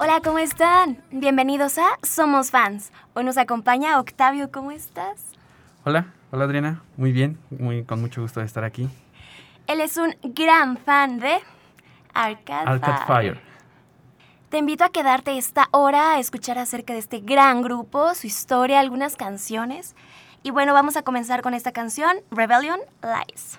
Hola, ¿cómo están? Bienvenidos a Somos Fans. Hoy nos acompaña Octavio, ¿cómo estás? Hola, hola Adriana, muy bien, muy, con mucho gusto de estar aquí. Él es un gran fan de Arcade, Arcade Fire. Te invito a quedarte esta hora a escuchar acerca de este gran grupo, su historia, algunas canciones. Y bueno, vamos a comenzar con esta canción, Rebellion Lies.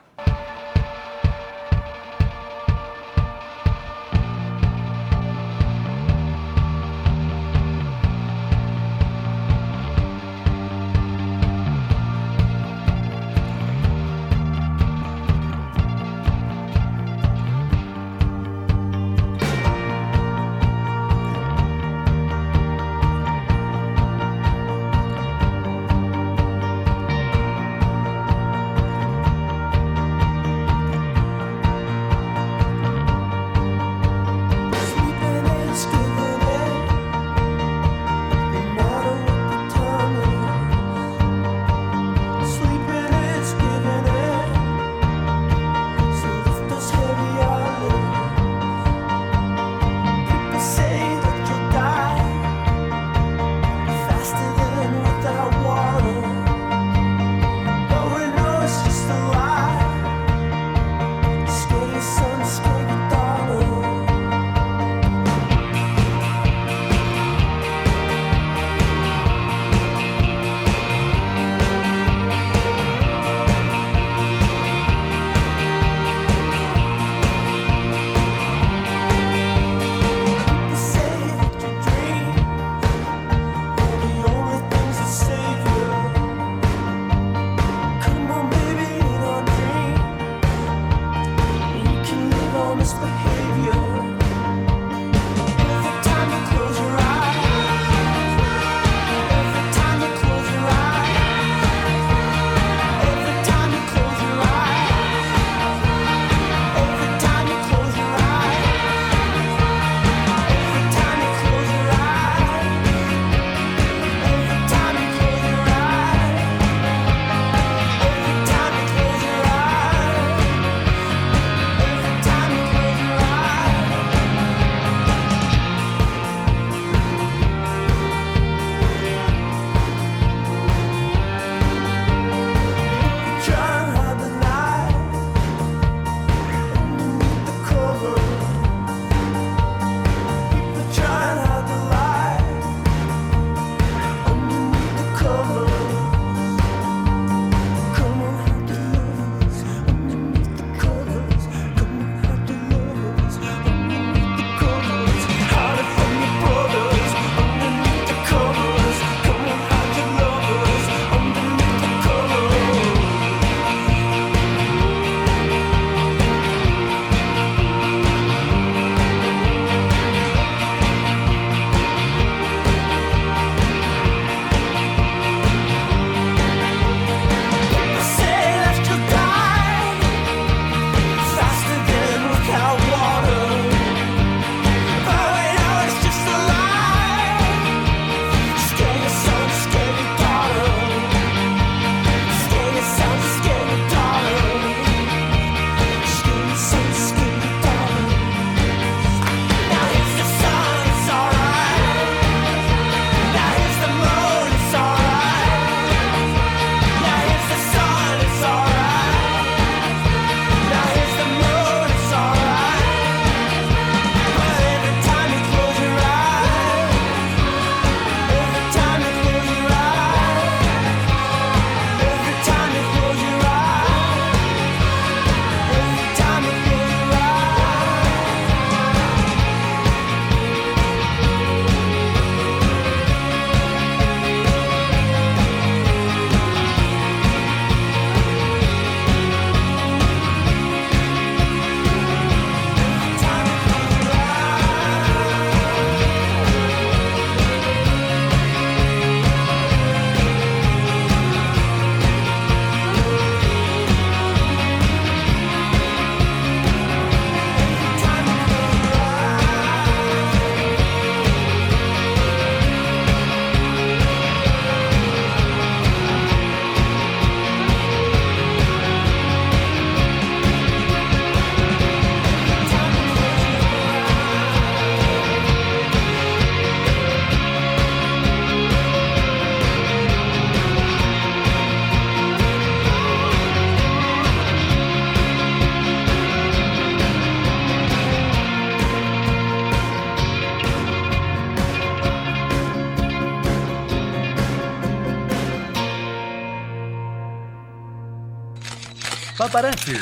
Paparazzi.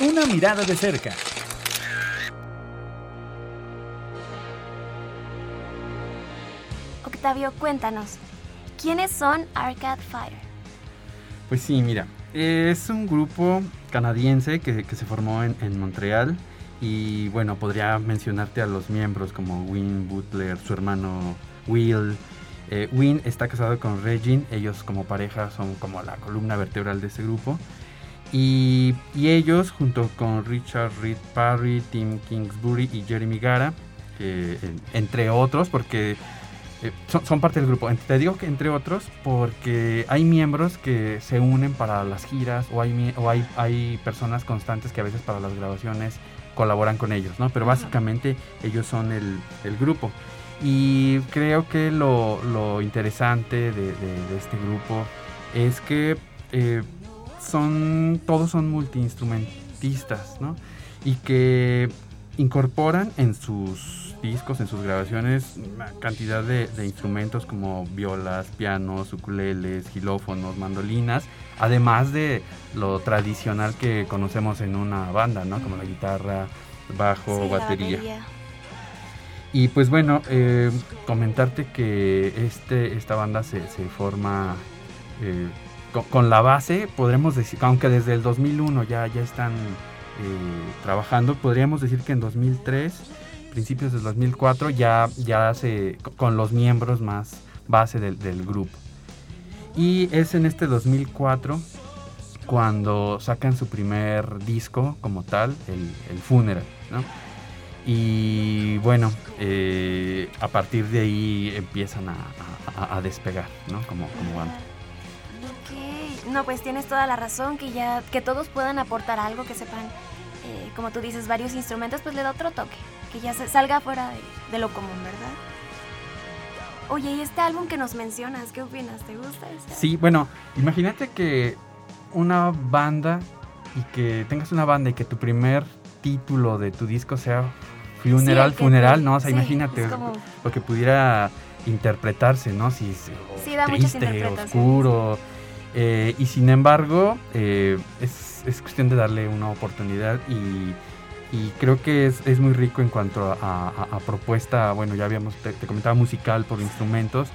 Una mirada de cerca. Octavio, cuéntanos, ¿quiénes son Arcade Fire? Pues sí, mira, es un grupo canadiense que, que se formó en, en, Montreal y bueno, podría mencionarte a los miembros como Win Butler, su hermano Will. Eh, Win está casado con Regine, ellos como pareja son como la columna vertebral de ese grupo. Y, y ellos, junto con Richard Reed Parry, Tim Kingsbury y Jeremy Gara, eh, entre otros, porque eh, son, son, parte del grupo. Te digo que entre otros porque hay miembros que se unen para las giras o hay, o hay, hay personas constantes que a veces para las grabaciones colaboran con ellos, ¿no? Pero básicamente ellos son el, el grupo. Y creo que lo, lo interesante de, de, de, este grupo es que eh, son, todos son multiinstrumentistas, ¿no? Y que incorporan en sus discos, en sus grabaciones, una cantidad de, de, instrumentos como violas, pianos, ukuleles, gilófonos, mandolinas, además de lo tradicional que conocemos en una banda, ¿no? Como la guitarra, bajo, Sí, batería. batería. Y pues bueno, eh, comentarte que este, esta banda se, se forma eh, con, la base, podremos decir, aunque desde el 2001 ya, ya están eh, trabajando, podríamos decir que en 2003, principios del 2004, ya, ya se, con los miembros más base del, grupo. Y es en este 2004 cuando sacan su primer disco como tal, el, Funeral, ¿no? Y bueno, eh, a partir de ahí empiezan a, despegar, ¿no? Como, como. No, pues tienes toda la razón, que ya, que todos puedan aportar algo, que sepan, eh, como tú dices, varios instrumentos, pues le da otro toque, que ya se salga fuera de, de lo común, ¿verdad? Oye, y este álbum que nos mencionas, ¿qué opinas? ¿Te gusta este? Sí, bueno, imagínate que una banda y que tengas una banda y que tu primer título de tu disco sea Funeral, Sí, Funeral, ¿no? O sea, sí, imagínate como- lo que pudiera interpretarse, ¿no? Si o Sí, da triste, oscuro. Eh, y sin embargo, eh, es, es cuestión de darle una oportunidad y, y creo que es, es muy rico en cuanto a, a- a propuesta, bueno, ya habíamos, te, te comentaba, musical por instrumentos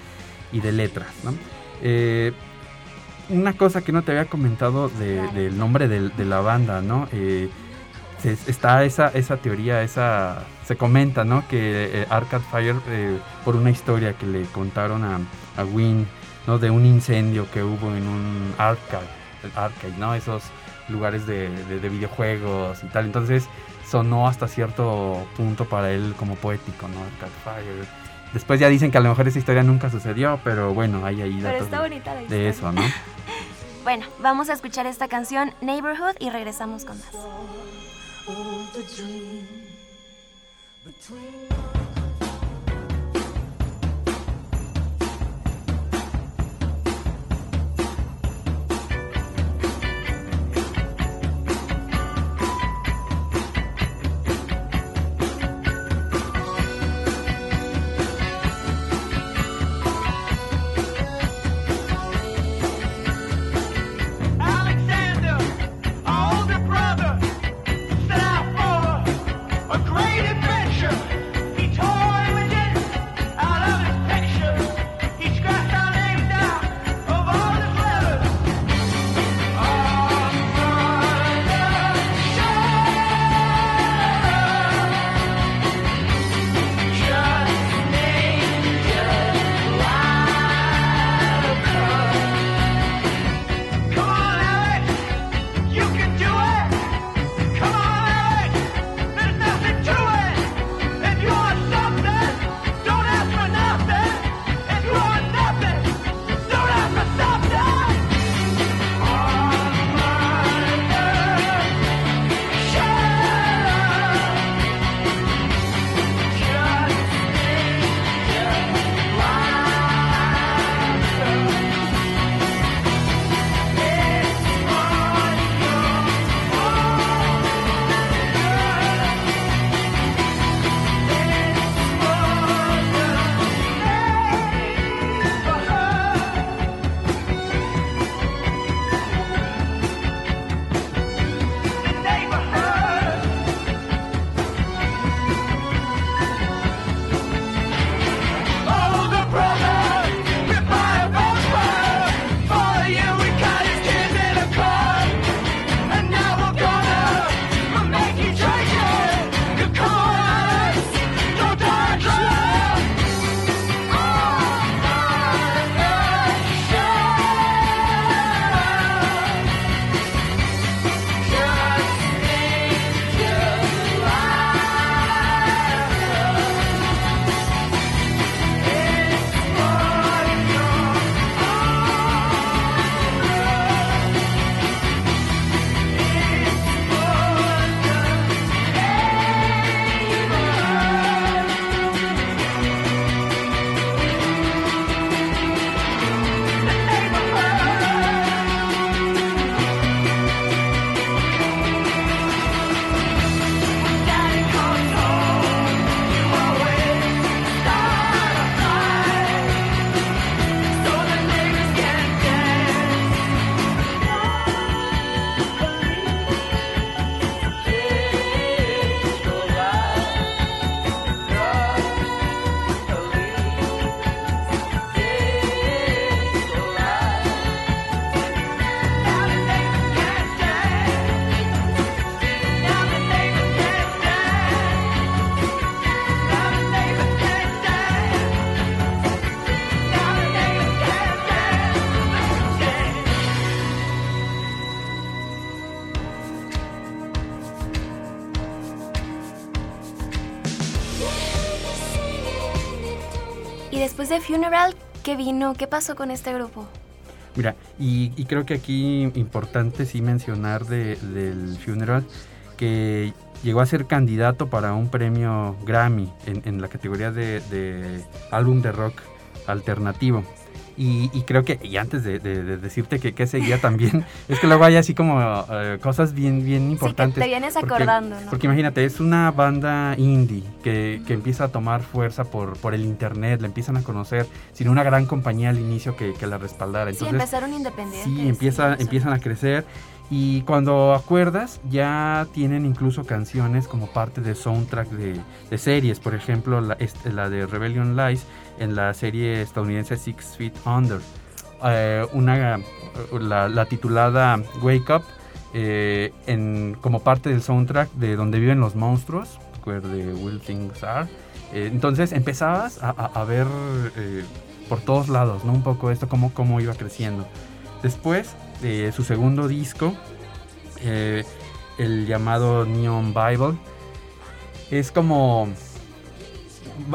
y de letras, ¿no? Eh, una cosa que no te había comentado de- del nombre de, la banda, ¿no? Se- está esa, esa teoría, esa se comenta, ¿no? Que Arcade Fire, por una historia que le contaron a, a Win, ¿no? De un incendio que hubo en un arcade, el arcade, ¿no? Esos lugares de, de- de videojuegos y tal. Entonces sonó hasta cierto punto para él como poético, ¿no? Arcade Fire. Después ya dicen que a lo mejor esa historia nunca sucedió, pero bueno, hay ahí Pero datos está de- bonita la de historia. eso, ¿no? Bueno, vamos a escuchar esta canción Neighborhood y regresamos con más. Vino? ¿Qué pasó con este grupo? Mira, y, y creo que aquí importante sí mencionar de- del Funeral que llegó a ser candidato para un premio Grammy en, en la categoría de, de álbum de rock alternativo. Y, y creo que, y antes de, de- de decirte que, que seguía también, es que luego hay así como eh, cosas bien, bien importantes. Sí, que te vienes Porque- acordando, ¿no? Porque imagínate, es una banda indie que, que empieza a tomar fuerza por, por el internet, la empiezan a conocer sin una gran compañía al inicio que, que la respaldara. sí, Entonces, empezaron independientes. Sí, empieza, empiezan a crecer y cuando acuerdas ya tienen incluso canciones como parte de soundtrack de, de series. Por ejemplo, la, la de Rebellion Lies en la serie estadounidense Six Feet Under. Eh, una, la, la titulada Wake Up eh, en, como parte del soundtrack de Donde viven los monstruos, the will things are. Eh, entonces empezabas a, a- a ver eh, por todos lados, ¿no? Un poco esto, cómo, cómo iba creciendo. Después, su segundo disco, eh, el llamado Neon Bible, es como...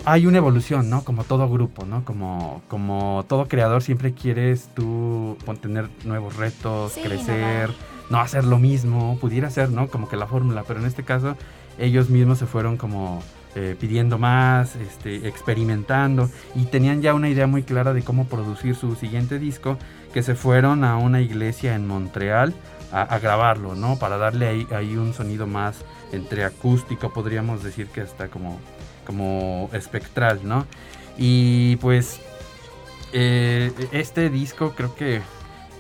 Hay una evolución, ¿no? Como todo grupo, ¿no? Como, como todo creador siempre quieres tú tener nuevos retos, Sí, crecer, no hacer lo mismo, pudiera ser, ¿no? Como que la fórmula, pero en este caso ellos mismos se fueron como eh, pidiendo más, este, experimentando y tenían ya una idea muy clara de cómo producir su siguiente disco, que se fueron a una iglesia en Montreal a, grabarlo, ¿no? Para darle ahí, un sonido más entre acústico, podríamos decir que hasta como, como espectral, ¿no? Y pues eh, este disco creo que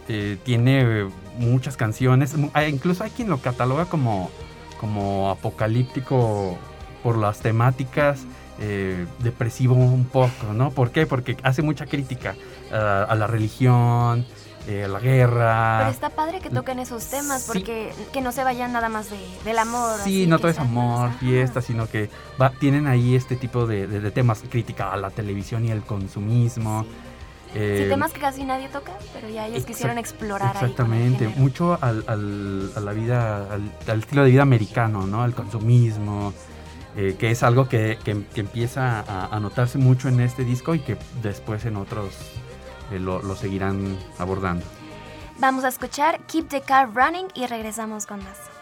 eh, tiene muchas canciones, ah, incluso hay quien lo cataloga como, como apocalíptico por las temáticas, eh, depresivo un poco, ¿no? ¿Por qué? Porque hace mucha crítica ah, a la religión, eh, a la guerra. Pero está padre que toquen esos temas, Sí. porque que no se vayan nada más de, del amor. Sí, no todo es amor, ajá. fiesta, sino que va- tienen ahí este tipo de, de- de temas, crítica a la televisión y el consumismo. Sí, eh, temas que casi nadie toca, pero ya ellos quisieron explorar Exactamente, ahí. mucho al, al- a la vida, al, al estilo de vida americano, ¿no? Al consumismo, eh, que es algo que, que- que empieza a, a notarse mucho en este disco y que después en otros eh, lo, lo seguirán abordando. Vamos a escuchar Keep the Car Running y regresamos con más.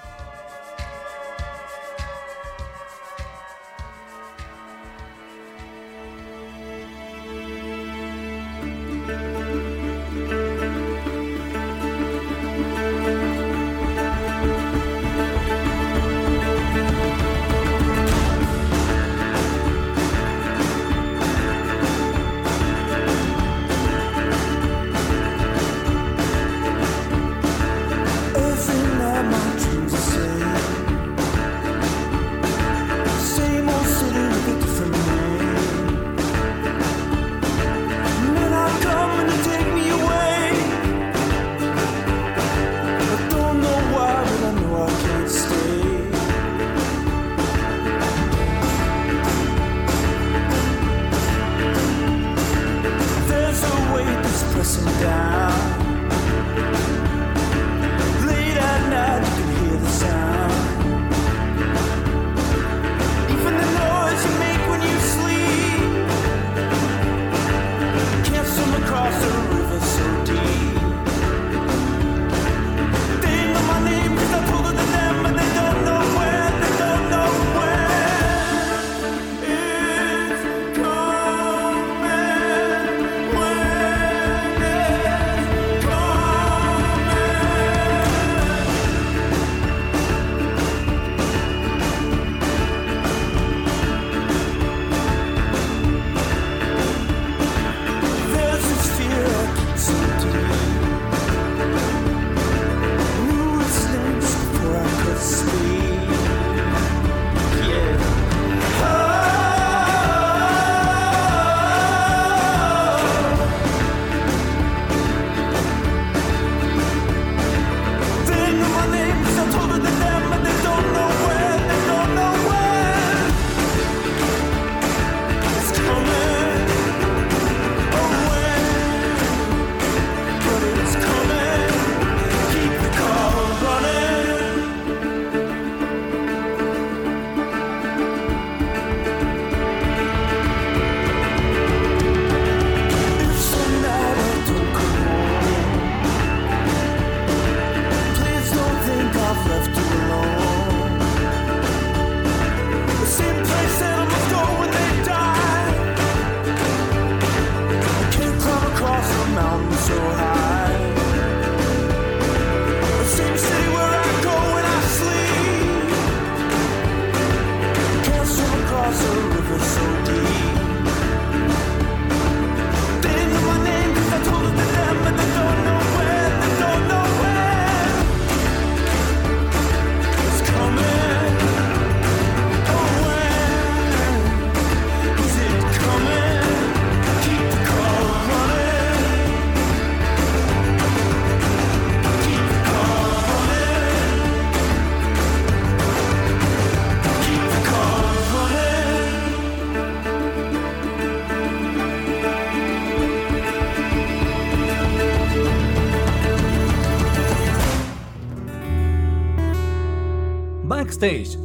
Backstage.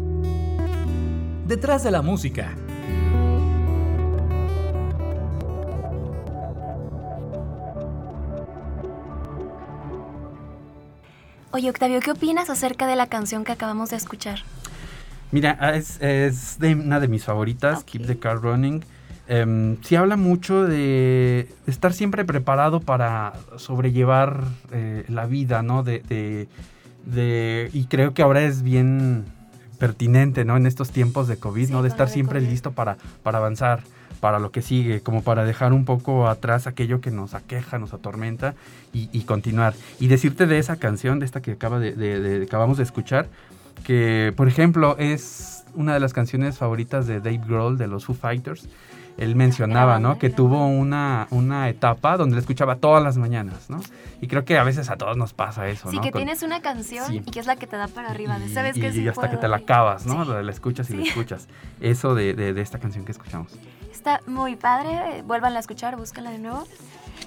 Detrás de la música. Oye, Octavio, ¿qué opinas acerca de la canción que acabamos de escuchar? Mira, ah, es, es de una de mis favoritas, Ok. Keep the Car Running. Em, sí habla mucho de estar siempre preparado para sobrellevar eh, la vida, ¿no? De, de- de- y creo que ahora es bien pertinente, ¿no? En estos tiempos de COVID, Sí, ¿no? De estar siempre COVID. listo para, para avanzar, para lo que sigue, como para dejar un poco atrás aquello que nos aqueja, nos atormenta y, y continuar. Y decirte de esa canción, de esta que acaba de, de- de- acabamos de escuchar, que por ejemplo es una de las canciones favoritas de Dave Grohl de los Foo Fighters. Él mencionaba, ¿no? Que tuvo una, una etapa donde la escuchaba todas las mañanas, ¿no? Y creo que a veces a todos nos pasa eso, Sí, ¿no? que Con- tienes una canción Sí. y que es la que te da para arriba. de, y, ¿Sabes y- qué? y Sí hasta que puedo", te la acabas, ¿no? Sí. La, la escuchas y la Sí. escuchas. Eso de, de- de esta canción que escuchamos. Está muy padre, vuélvanla a escuchar, búscala de nuevo.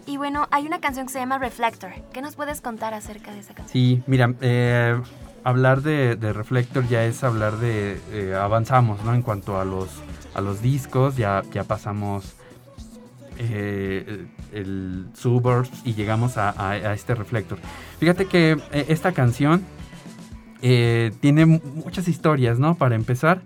Y bueno, hay una canción que se llama Reflector. ¿Qué nos puedes contar acerca de esa canción? Sí, mira, eh, hablar de, de Reflector ya es hablar de... eh, avanzamos, ¿no? En cuanto a los, a los discos, ya, ya pasamos eh, el Suburbs y llegamos a, a- a este Reflector. Fíjate que eh, esta canción eh, tiene mu- muchas historias, ¿no? Para empezar,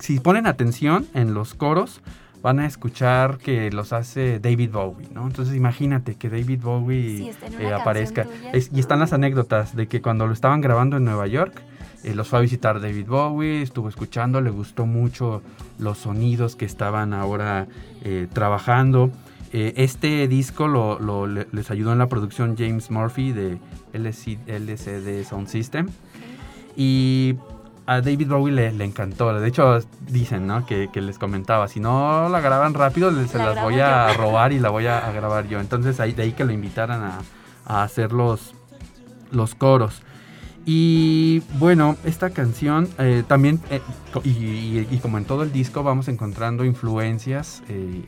si ponen atención en los coros, van a escuchar que los hace David Bowie, ¿no? Entonces imagínate que David Bowie Sí, eh, aparezca. Es- y están las anécdotas de que cuando lo estaban grabando en Nueva York, eh, los fue a visitar David Bowie, estuvo escuchando, le gustó mucho los sonidos que estaban ahora eh, trabajando. Eh, este disco lo, lo- le- les ayudó en la producción James Murphy de LC LCD Sound System. Y a David Bowie le, le encantó. De hecho, dicen, ¿no? Que, que les comentaba, si no la graban rápido, les- se La las voy a yo. robar y la voy a, a grabar yo. Entonces, ahí, de ahí que lo invitaran a, a hacer los, los coros. Y bueno, esta canción eh, también, eh, y, como en todo el disco, vamos encontrando influencias, eh,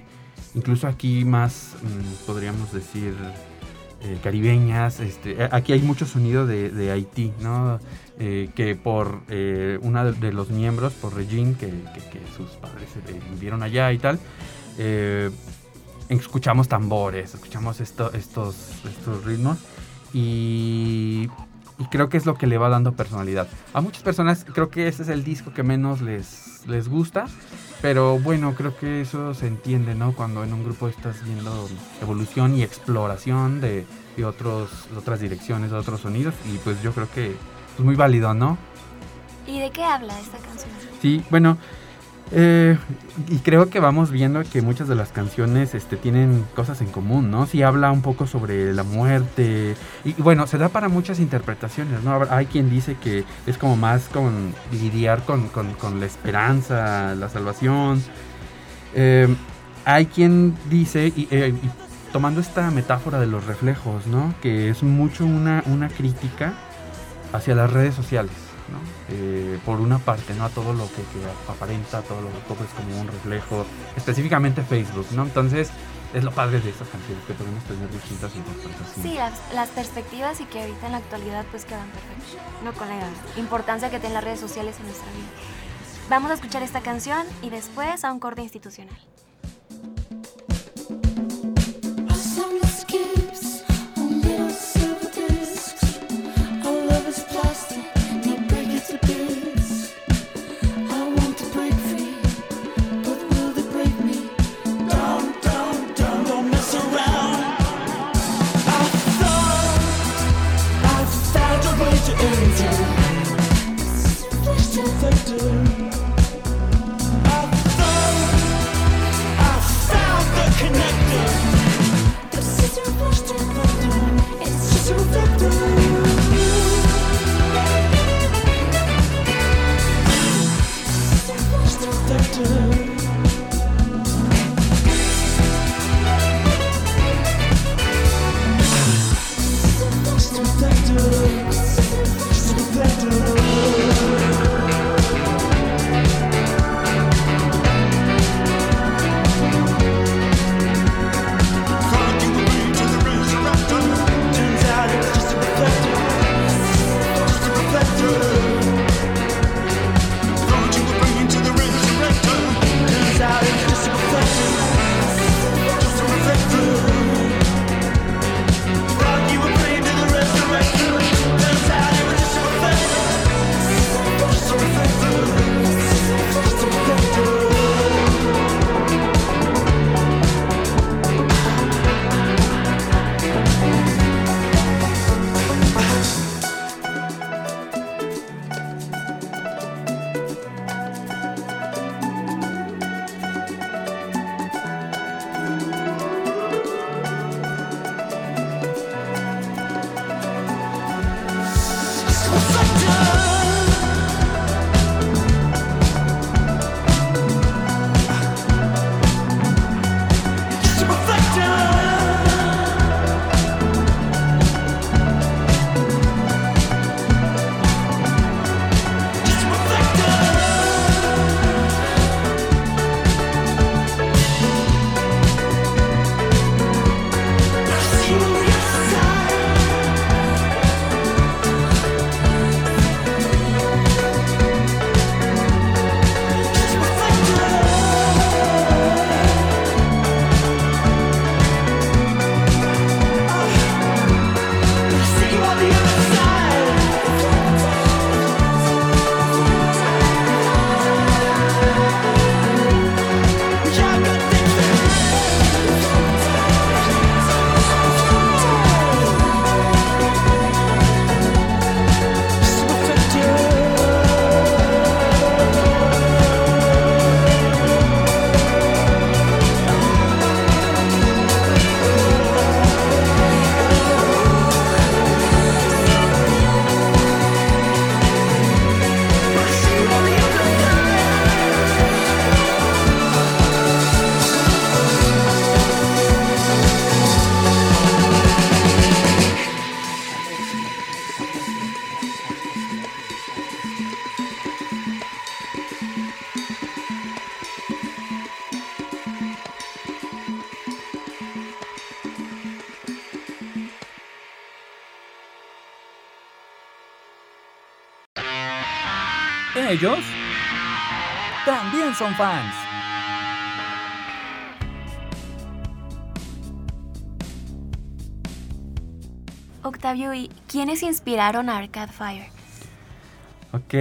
incluso aquí más, mm, podríamos decir, caribeñas. Este, aquí hay mucho sonido de, Haití, ¿no? Que por una de, los miembros, por Regine, que, que- que sus padres vivieron allá y tal, escuchamos tambores, escuchamos esto- estos, estos ritmos y, y creo que es lo que le va dando personalidad. A muchas personas creo que ese es el disco que menos les, les gusta, pero bueno, creo que eso se entiende, ¿no? Cuando en un grupo estás viendo evolución y exploración de, de otros, de otras direcciones, de otros sonidos y pues yo creo que es muy válido, ¿no? ¿Y de qué habla esta canción? Sí, bueno, eh, y creo que vamos viendo que muchas de las canciones este, tienen cosas en común, ¿no? Sí habla un poco sobre la muerte, y, bueno, se da para muchas interpretaciones, ¿no? Hay quien dice que es como más con lidiar con, con- la esperanza, la salvación. Eh, hay quien dice, y, eh, y tomando esta metáfora de los reflejos, ¿no? Que es mucho una, una crítica hacia las redes sociales, ¿no? Eh, por una parte, ¿no? A todo lo que, que aparenta, todo lo todo es como un reflejo, específicamente Facebook, ¿no? Entonces, es lo padre de estas canciones, que podemos tener distintas interpretaciones. Sí, las, las perspectivas y que ahorita en la actualidad pues quedan perfectas. No con la importancia que tienen las redes sociales en nuestra vida. Vamos a escuchar esta canción y después a un corte institucional. Some son fans. Octavio, ¿y quiénes inspiraron a Arcade Fire? Ok.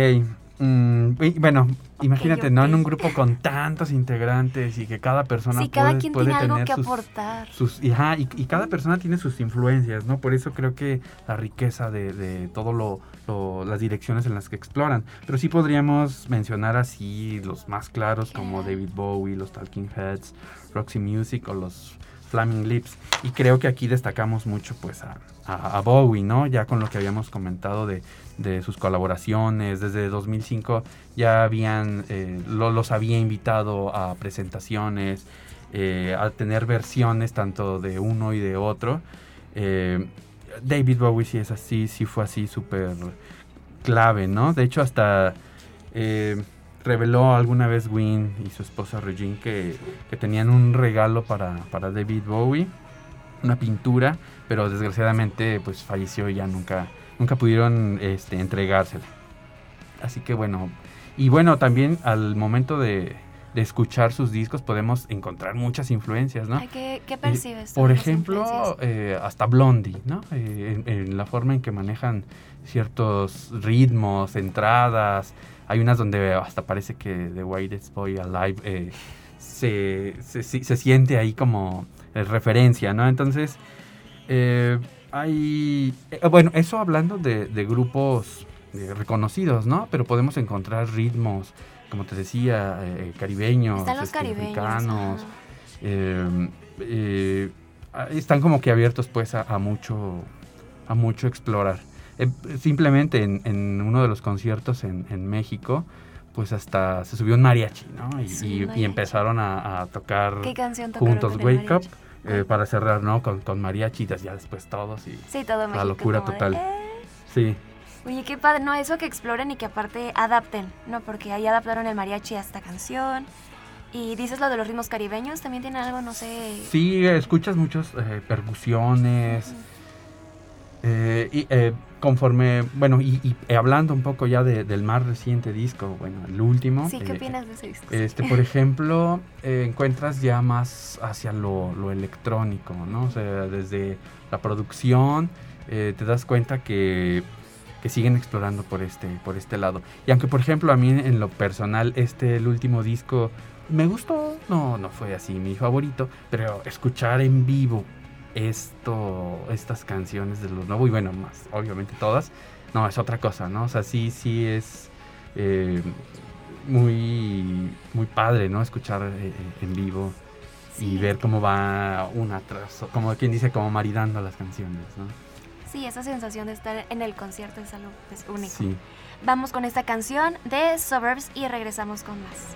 mm, y bueno, imagínate. ¿no? En un grupo con tantos integrantes y que cada persona Sí, cada puede, quien puede tiene algo tener que sus, aportar. sus- y, ajá, y, y cada persona tiene sus influencias, ¿no? Por eso creo que la riqueza de, de todo lo, lo- las direcciones en las que exploran. Pero sí podríamos mencionar así los más claros como David Bowie, los Talking Heads, Roxy Music o los Flaming Lips. Y creo que aquí destacamos mucho pues a, a- Bowie, ¿no? Ya con lo que habíamos comentado de, de sus colaboraciones. Desde 2005 ya habían, eh, lo- los había invitado a presentaciones, eh, a tener versiones tanto de uno y de otro. Eh, David Bowie sí es así, sí fue así súper clave, ¿no? De hecho hasta reveló alguna vez Win y su esposa Regine que, que tenían un regalo para, para David Bowie, una pintura, pero desgraciadamente pues falleció y ya nunca, nunca pudieron este, entregársela. Así que bueno, y bueno, también al momento de, de escuchar sus discos podemos encontrar muchas influencias, ¿no? ¿Qué, qué percibes? Por ejemplo, eh, hasta Blondie, ¿no? Eh, en, en la forma en que manejan ciertos ritmos, entradas. Hay unas donde hasta parece que The Whitest Boy Alive eh, se, se, se- siente ahí como eh, referencia, ¿no? Entonces, eh, hay... eh, bueno, eso hablando de, de grupos eh, reconocidos, ¿no? Pero podemos encontrar ritmos, como te decía, eh, caribeños, Están los este, caribeños. eh, ah, están como que abiertos pues a, a mucho a mucho explorar. Eh, simplemente en, en uno de los conciertos en, en México, pues hasta se subió un mariachi, ¿no? Y, Sí, y- y mariachi. empezaron a, a tocar ¿Qué canción juntos Wake Up eh, para cerrar, ¿no? Con, con mariachi, y ya después todos y Sí, todo México. locura como de, total. "Eh". sí. Oye, qué padre, no, eso que exploren y que aparte adapten, ¿no? Porque ahí adaptaron el mariachi a esta canción. Y dices lo de los ritmos caribeños, también tiene algo, no sé. Sí, escuchas muchos eh, percusiones. eh, y eh, conforme, bueno, y, y, eh, hablando un poco ya de- del más reciente disco, bueno, el último. Sí, ¿qué eh, opinas de ese disco? Este, por ejemplo, eh, encuentras ya más hacia lo, lo electrónico, ¿no? O sea, desde la producción eh, te das cuenta que, que siguen explorando por este, por este lado. Y aunque, por ejemplo, a mí en lo personal, este, el último disco, me gustó, no, no fue así mi favorito, pero escuchar en vivo esto, estas canciones de los nuevos, y bueno, más, obviamente todas, no, es otra cosa, ¿no? O sea, sí, sí es... eh, muy muy padre, ¿no? Escuchar eh, en vivo y Sí. ver cómo va una tras, como quien dice, como maridando las canciones, ¿no? Sí, esa sensación de estar en el concierto es algo pues, único. Sí. Vamos con esta canción de Suburbs y regresamos con más.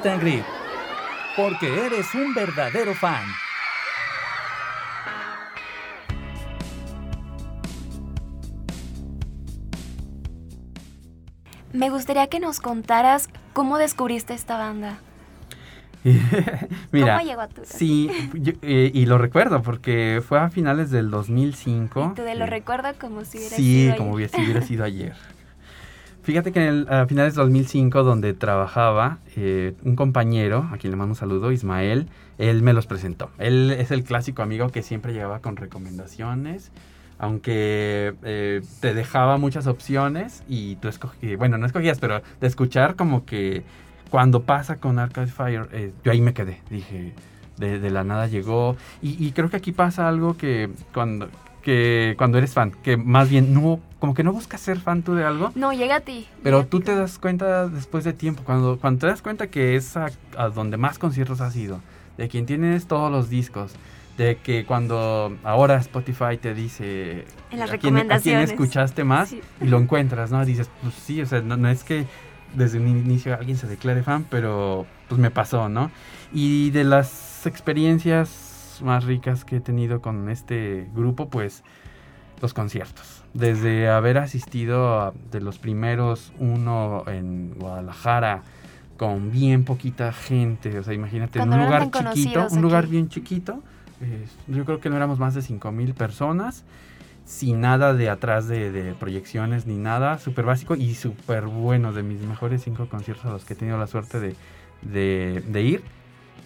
Meet and Greet. Porque eres un verdadero fan. Me gustaría que nos contaras cómo descubriste esta banda. Mira, ¿Cómo llegó a tu sí, yo- eh, y lo recuerdo porque fue a finales del 2005. Tú de lo eh, recuerdo como si hubiera Sí, sido como ayer. hubiera, si hubiera sido ayer. Fíjate que en el, a finales de 2005, donde trabajaba, eh, un compañero, a quien le mando un saludo, Ismael, él me los presentó. Él es el clásico amigo que siempre llegaba con recomendaciones, aunque eh, te dejaba muchas opciones y tú escogías, bueno, no escogías, pero de escuchar como que cuando pasa con Arcade Fire, eh, yo ahí me quedé, dije, de, de la nada llegó. Y, y creo que aquí pasa algo que cuando, que cuando eres fan, que más bien no, como que no buscas ser fan tú de algo, No, llega a ti. pero tú te das cuenta después de tiempo, cuando, cuando te das cuenta que es a, a donde más conciertos has ido, de quien tienes todos los discos, de que cuando ahora Spotify te dice En las a quién, a quién recomendaciones. escuchaste más Sí. y lo encuentras, ¿no? Dices, pues sí, o sea, no, no es que desde un inicio alguien se declare fan, pero pues me pasó, ¿no? Y de las experiencias más ricas que he tenido con este grupo, pues los conciertos. Desde haber asistido a de los primeros uno en Guadalajara con bien poquita gente, o sea, imagínate, Cuando en no un lugar chiquito, un lugar aquí. bien chiquito, eh, yo creo que no éramos más de 5 mil personas, sin nada de atrás de, de proyecciones ni nada, súper básico y súper bueno, de mis mejores cinco conciertos a los que he tenido la suerte de, de- de ir.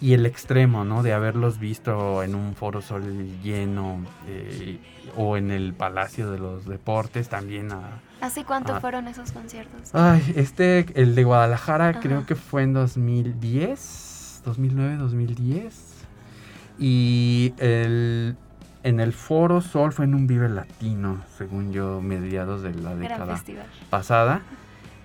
Y el extremo, ¿no? De haberlos visto en un Foro Sol lleno eh, o en el Palacio de los Deportes también. A, ¿Hace cuánto fueron esos conciertos? Ay, este, el de Guadalajara Ajá. creo que fue en 2010, 2009, 2010. Y el, en el Foro Sol fue en un Vive Latino, según yo, mediados de la Gran década festival. pasada.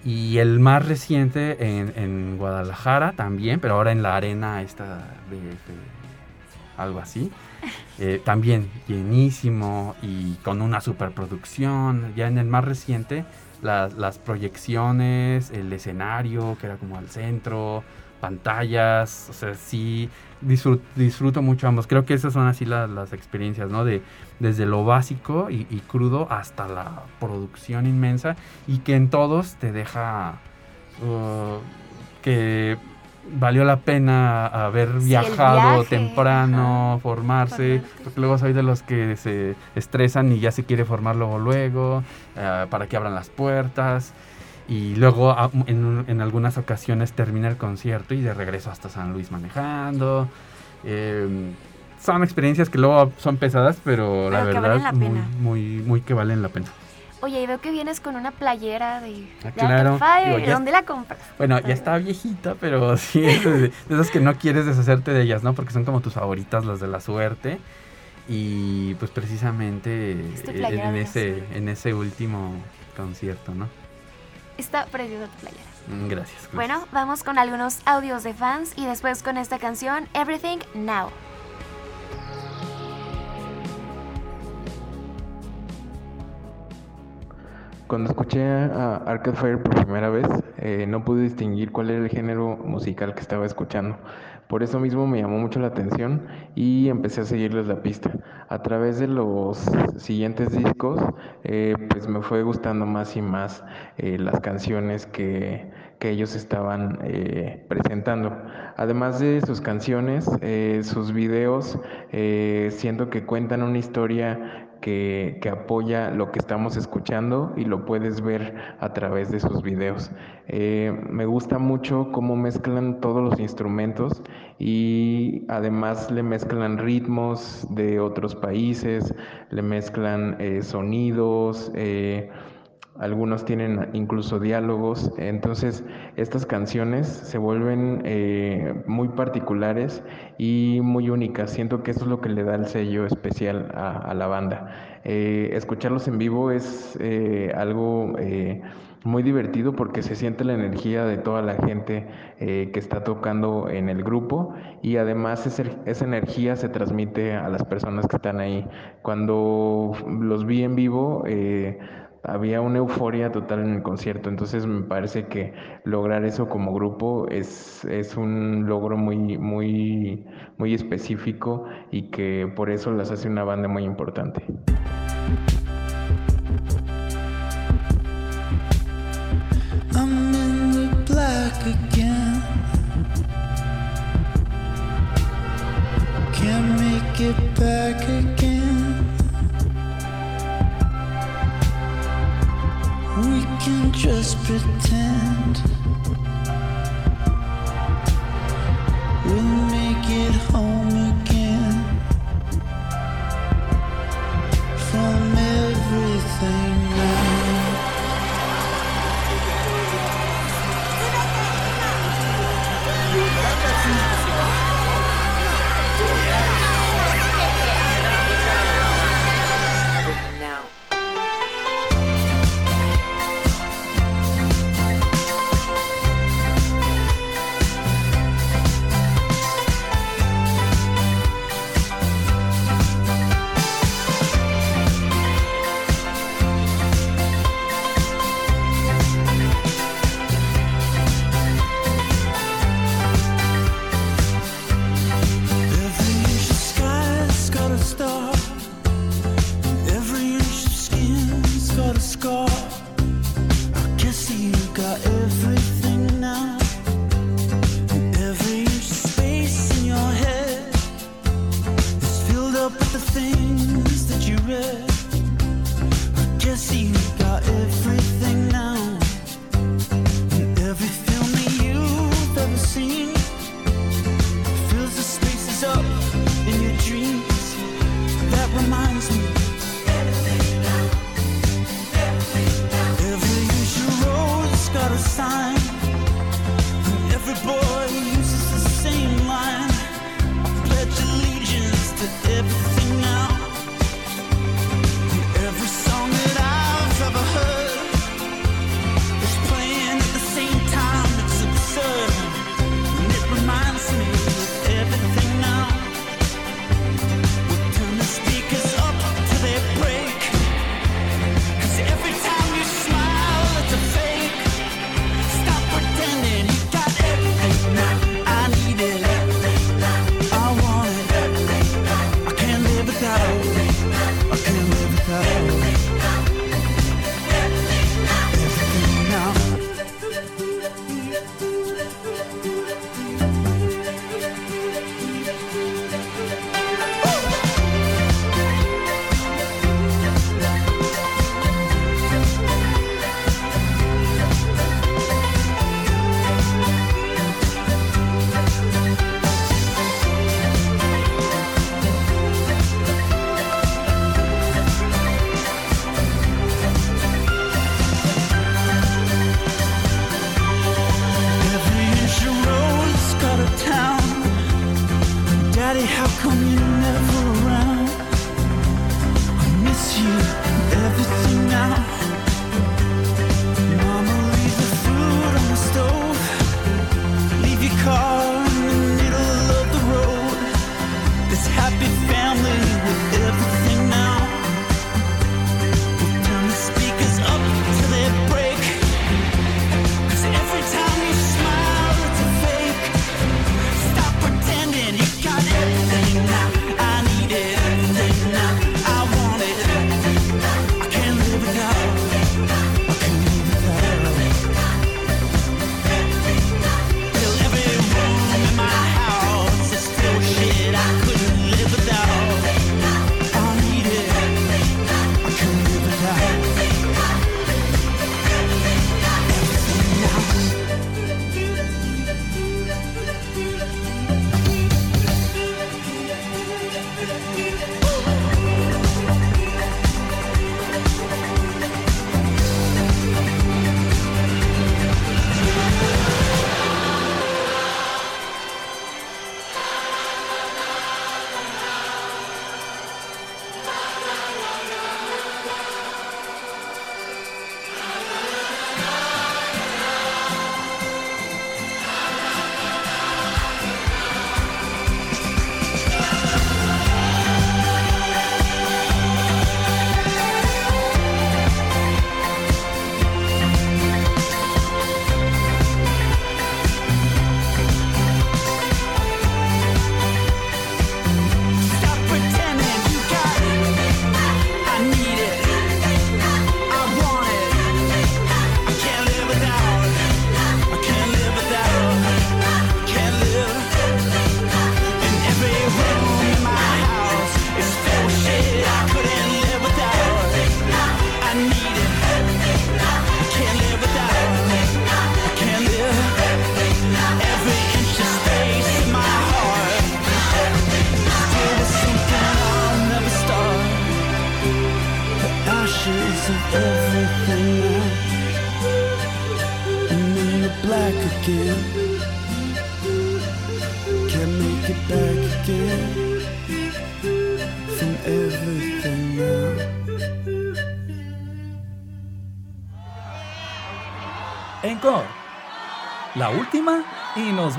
Y el más reciente en, en Guadalajara también, pero ahora en la arena esta BF, algo así. Eh, también llenísimo y con una superproducción. Ya en el más reciente, las, las proyecciones, el escenario que era como al centro, pantallas, o sea, sí, disfruto, disfruto mucho ambos. Creo que esas son así la- las experiencias, ¿no? De, desde lo básico y, y crudo hasta la producción inmensa y que en todos te deja uh, que valió la pena haber Sí, viajado temprano, ajá, formarse, porque luego soy de los que se estresan y ya se quiere formar luego luego, eh, para que abran las puertas. Y luego a- en, en algunas ocasiones termina el concierto y de regreso hasta San Luis manejando. Eh, son experiencias que luego son pesadas, pero, la Pero verdad la muy, muy, muy que valen la pena. Oye, y veo que vienes con una playera de, Ah, claro. Arcade Fire. Digo, ya- ¿Dónde la compras? Bueno, ya está viejita, pero sí, es de, de esas que no quieres deshacerte de ellas, ¿no? Porque son como tus favoritas, las de la suerte. Y pues precisamente Es tu eh, playera en ese, en ese último concierto, ¿no? Está preciosa tu playera. Mm, Gracias. gracias. Bueno, vamos con algunos audios de fans y después con esta canción Everything Now. Cuando escuché a Arcade Fire por primera vez, eh, no pude distinguir cuál era el género musical que estaba escuchando. Por eso mismo me llamó mucho la atención y empecé a seguirles la pista. A través de los siguientes discos, eh, pues me fue gustando más y más eh, las canciones que, que ellos estaban eh, presentando. Además de sus canciones, sus videos, siento que cuentan una historia que, apoya lo que estamos escuchando y lo puedes ver a través de sus videos. Eh, me gusta mucho cómo mezclan todos los instrumentos y además le mezclan ritmos de otros países, le mezclan eh, sonidos. eh, algunos tienen incluso diálogos, entonces estas canciones se vuelven eh, muy particulares y muy únicas. Siento que eso es lo que le da el sello especial a, a la banda. Eh, escucharlos en vivo es eh, algo eh, muy divertido porque se siente la energía de toda la gente eh, que está tocando en el grupo y además esa, esa energía se transmite a las personas que están ahí. Cuando los vi en vivo, eh, había una euforia total en el concierto, entonces me parece que lograr eso como grupo es, es un logro muy, muy, muy específico y que por eso las hace una banda muy importante. just pretend.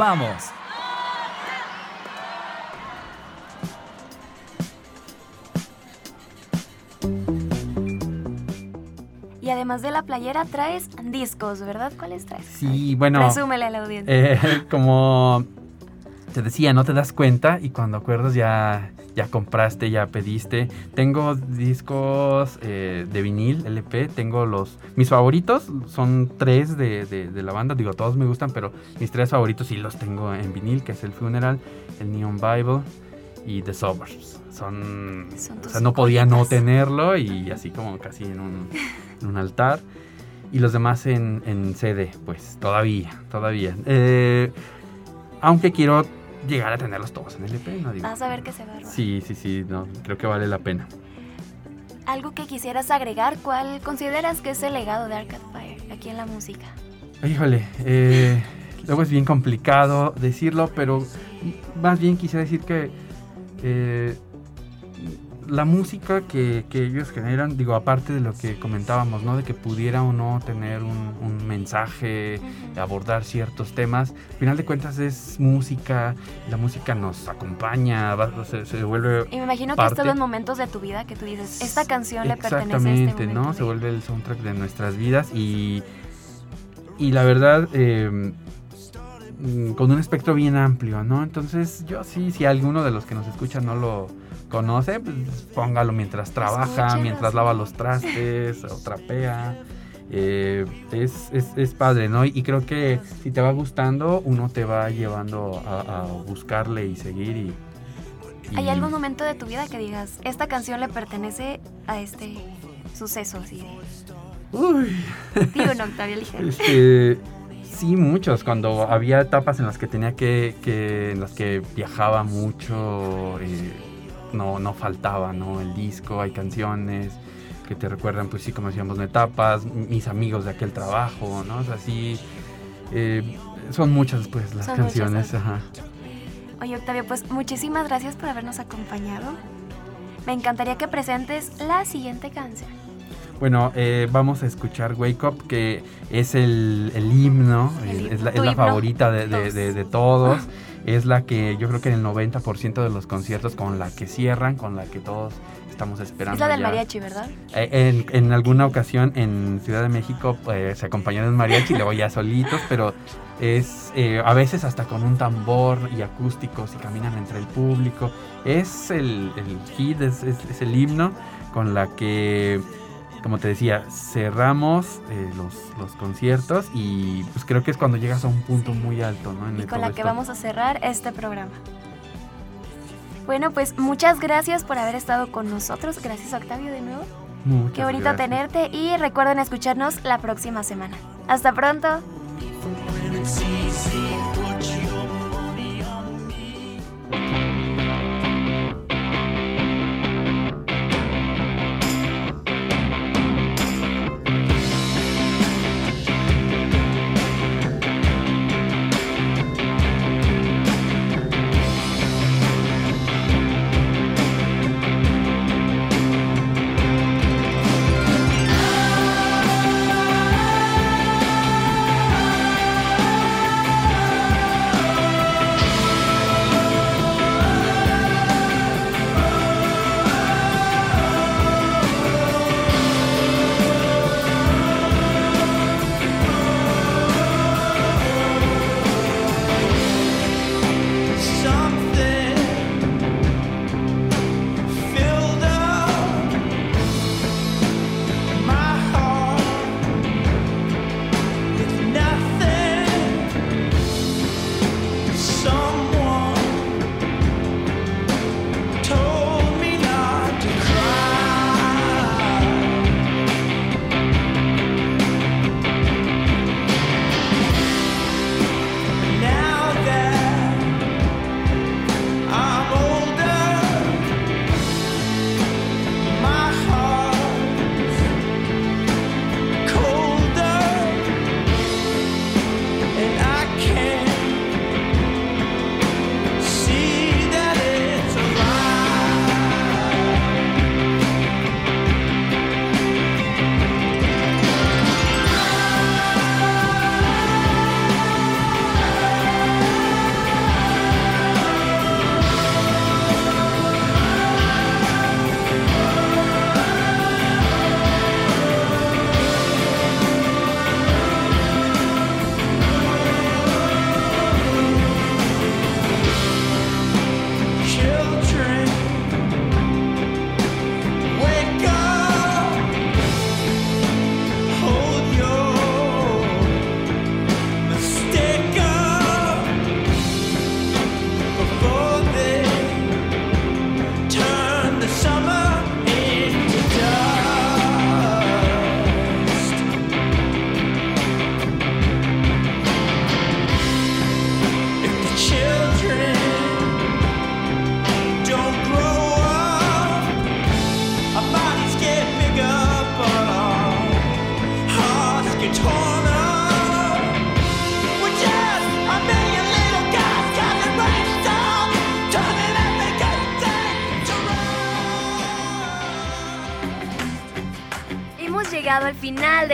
Vamos. Y además de la playera traes discos, ¿verdad? ¿Cuáles traes? Sí, bueno. Presúmele a la audiencia. eh, como te decía, no te das cuenta y cuando acuerdas ya, ya compraste, ya pediste. Tengo discos eh, de vinil, LP, tengo los... Mis favoritos son tres de, de- de la banda, digo, todos me gustan, pero mis tres favoritos sí los tengo en vinil, que es el Funeral, el Neon Bible y The Suburbs. Son... Son o sea, no podía no tenerlo y así como casi en un, en un altar. Y los demás en, en CD, pues todavía, todavía. Eh, aunque quiero llegar a tenerlos todos en LP, no digo. Vas a ver que se va a robar. Sí, sí, sí, no, creo que vale la pena. Algo que quisieras agregar, ¿cuál consideras que es el legado de Arcade Fire aquí en la música? Híjole, eh, luego es bien complicado decirlo, pero más bien quisiera decir que eh, la música que, que ellos generan, digo, aparte de lo que comentábamos, ¿no? De que pudiera o no tener un, un mensaje, abordar ciertos temas, al final de cuentas es música, la música nos acompaña, va- se, se vuelve Y me imagino que parte. estos los momentos de tu vida que tú dices, esta canción le pertenece a este Exactamente. ¿no? Se vuelve el soundtrack de nuestras vidas y, y la verdad, eh, mm, con un espectro bien amplio, ¿no? Entonces, yo sí, si alguno de los que nos escuchan no lo conoce, pues póngalo mientras trabaja, Escúchelo, mientras lava los trastes o trapea. Eh, es, es, es padre, ¿no? Y creo que si te va gustando, uno te va llevando a, a buscarle y seguir y... ¿Hay y- algún momento de tu vida que digas, esta canción le pertenece a este suceso así de... Uy. Digo, no, Octavio. Este, sí, muchos. Cuando había etapas en las que tenía que, que en las que viajaba mucho, eh, no, no faltaba, ¿no? El disco, hay canciones que te recuerdan, pues sí, como decíamos, ¿no? etapas, mis amigos de aquel trabajo, ¿no? O sea, sí, eh, son muchas, pues, las Son canciones, muchas, ajá. Oye, Octavio, pues muchísimas gracias por habernos acompañado. Me encantaría que presentes la siguiente canción. Bueno, eh, vamos a escuchar Wake Up, que es el, el himno, El eh, es la, es favorita de, de- de todos. Es la que yo creo que en el 90% de los conciertos con la que cierran, con la que todos estamos esperando. Es la del ya. mariachi, ¿verdad? Eh, En, en alguna ocasión en Ciudad de México eh, se acompañó de un mariachi, luego ya solitos, pero es eh, a veces hasta con un tambor y acústicos y caminan entre el público. Es el, el hit, es, es- es el himno con la que, como te decía, cerramos eh, los, los conciertos y pues creo que es cuando llegas a un punto muy alto, ¿no? En Y con la que esto. vamos a cerrar este programa. Bueno, pues muchas gracias por haber estado con nosotros. Gracias, Octavio, de nuevo. Muchas Qué bonito gracias. tenerte y recuerden escucharnos la próxima semana. Hasta pronto.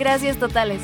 Gracias totales.